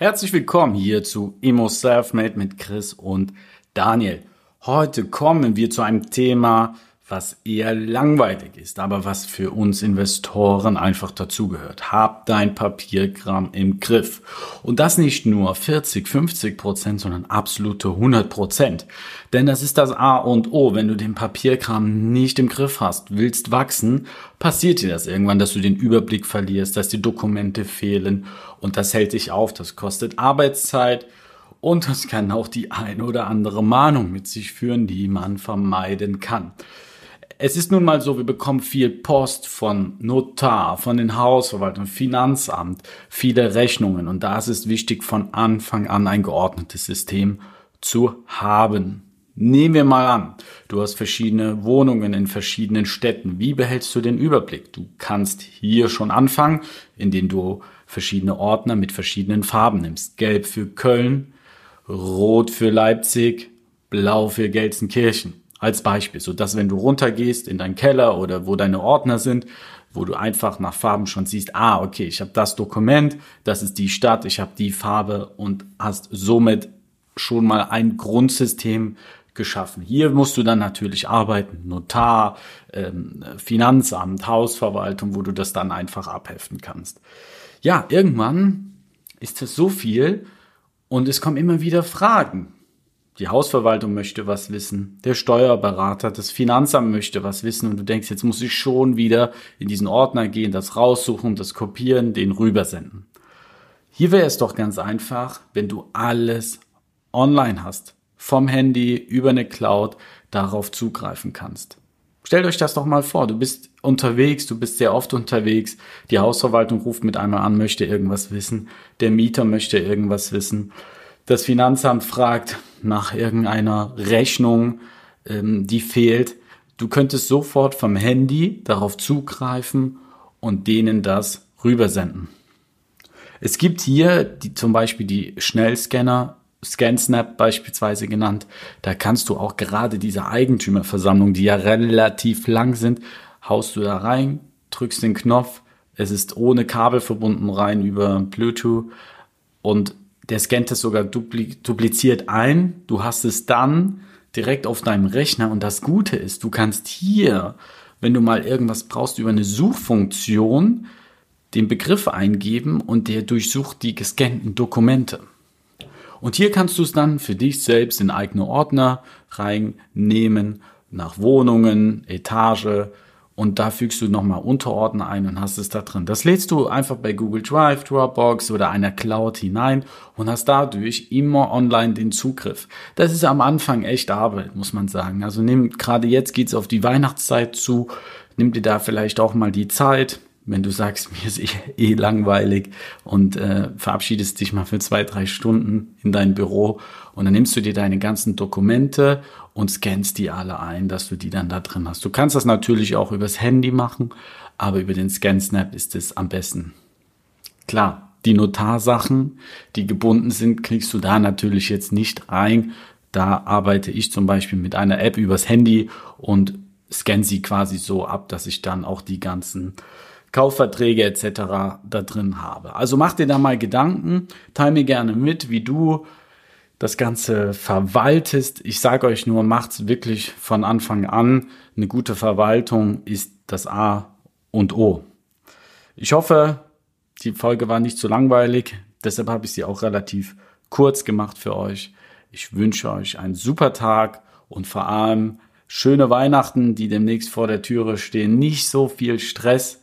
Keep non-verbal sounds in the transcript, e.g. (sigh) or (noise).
Herzlich willkommen hier zu Emo Selfmade mit Chris und Daniel. Heute kommen wir zu einem Thema, was eher langweilig ist, aber was für uns Investoren einfach dazugehört. Hab dein Papierkram im Griff. Und das nicht nur 40, 50 Prozent, sondern absolute 100 Prozent. Denn das ist das A und O. Wenn du den Papierkram nicht im Griff hast, willst wachsen, passiert dir das irgendwann, dass du den Überblick verlierst, dass die Dokumente fehlen und das hält dich auf. Das kostet Arbeitszeit. Und das kann auch die eine oder andere Mahnung mit sich führen, die man vermeiden kann. Es ist nun mal so, wir bekommen viel Post von Notar, von den Hausverwaltungen, Finanzamt, viele Rechnungen und da ist es wichtig, von Anfang an ein geordnetes System zu haben. Nehmen wir mal an, du hast verschiedene Wohnungen in verschiedenen Städten. Wie behältst du den Überblick? Du kannst hier schon anfangen, indem du verschiedene Ordner mit verschiedenen Farben nimmst. Gelb für Köln, Rot für Leipzig, Blau für Gelsenkirchen als Beispiel, so dass wenn du runtergehst in deinen Keller oder wo deine Ordner sind, wo du einfach nach Farben schon siehst, ah, okay, ich habe das Dokument, das ist die Stadt, ich habe die Farbe und hast somit schon mal ein Grundsystem geschaffen. Hier musst du dann natürlich arbeiten, Notar, ähm, Finanzamt, Hausverwaltung, wo du das dann einfach abheften kannst. Ja, irgendwann ist es so viel und es kommen immer wieder Fragen. Die Hausverwaltung möchte was wissen, der Steuerberater, das Finanzamt möchte was wissen und du denkst, jetzt muss ich schon wieder in diesen Ordner gehen, das raussuchen, das kopieren, den rübersenden. Hier wäre es doch ganz einfach, wenn du alles online hast, vom Handy über eine Cloud darauf zugreifen kannst. Stellt euch das doch mal vor, du bist unterwegs, du bist sehr oft unterwegs, die Hausverwaltung ruft mit einmal an, möchte irgendwas wissen, der Mieter möchte irgendwas wissen das Finanzamt fragt nach irgendeiner Rechnung, ähm, die fehlt, du könntest sofort vom Handy darauf zugreifen und denen das rübersenden. Es gibt hier die, zum Beispiel die Schnellscanner, ScanSnap beispielsweise genannt. Da kannst du auch gerade diese Eigentümerversammlung, die ja relativ lang sind, haust du da rein, drückst den Knopf, es ist ohne Kabel verbunden rein über Bluetooth und der scannt es sogar dupliziert ein. Du hast es dann direkt auf deinem Rechner und das Gute ist, du kannst hier, wenn du mal irgendwas brauchst, über eine Suchfunktion den Begriff eingeben und der durchsucht die gescannten Dokumente. Und hier kannst du es dann für dich selbst in eigene Ordner reinnehmen, nach Wohnungen, Etage, und da fügst du nochmal Unterordner ein und hast es da drin. Das lädst du einfach bei Google Drive, Dropbox oder einer Cloud hinein und hast dadurch immer online den Zugriff. Das ist am Anfang echt Arbeit, muss man sagen. Also nimm, gerade jetzt geht's auf die Weihnachtszeit zu, nimm dir da vielleicht auch mal die Zeit, wenn du sagst, (laughs) mir ist eh, eh langweilig und äh, verabschiedest dich mal für zwei, drei Stunden in dein Büro und dann nimmst du dir deine ganzen Dokumente und scannst die alle ein, dass du die dann da drin hast. Du kannst das natürlich auch übers Handy machen, aber über den ScanSnap ist es am besten. Klar, die Notarsachen, die gebunden sind, kriegst du da natürlich jetzt nicht rein. Da arbeite ich zum Beispiel mit einer App übers Handy und scanne sie quasi so ab, dass ich dann auch die ganzen Kaufverträge etc. da drin habe. Also mach dir da mal Gedanken, teil mir gerne mit, wie du das Ganze verwaltest. Ich sage euch nur, macht's wirklich von Anfang an. Eine gute Verwaltung ist das A und O. Ich hoffe, die Folge war nicht zu langweilig. Deshalb habe ich sie auch relativ kurz gemacht für euch. Ich wünsche euch einen super Tag und vor allem schöne Weihnachten, die demnächst vor der Türe stehen. Nicht so viel Stress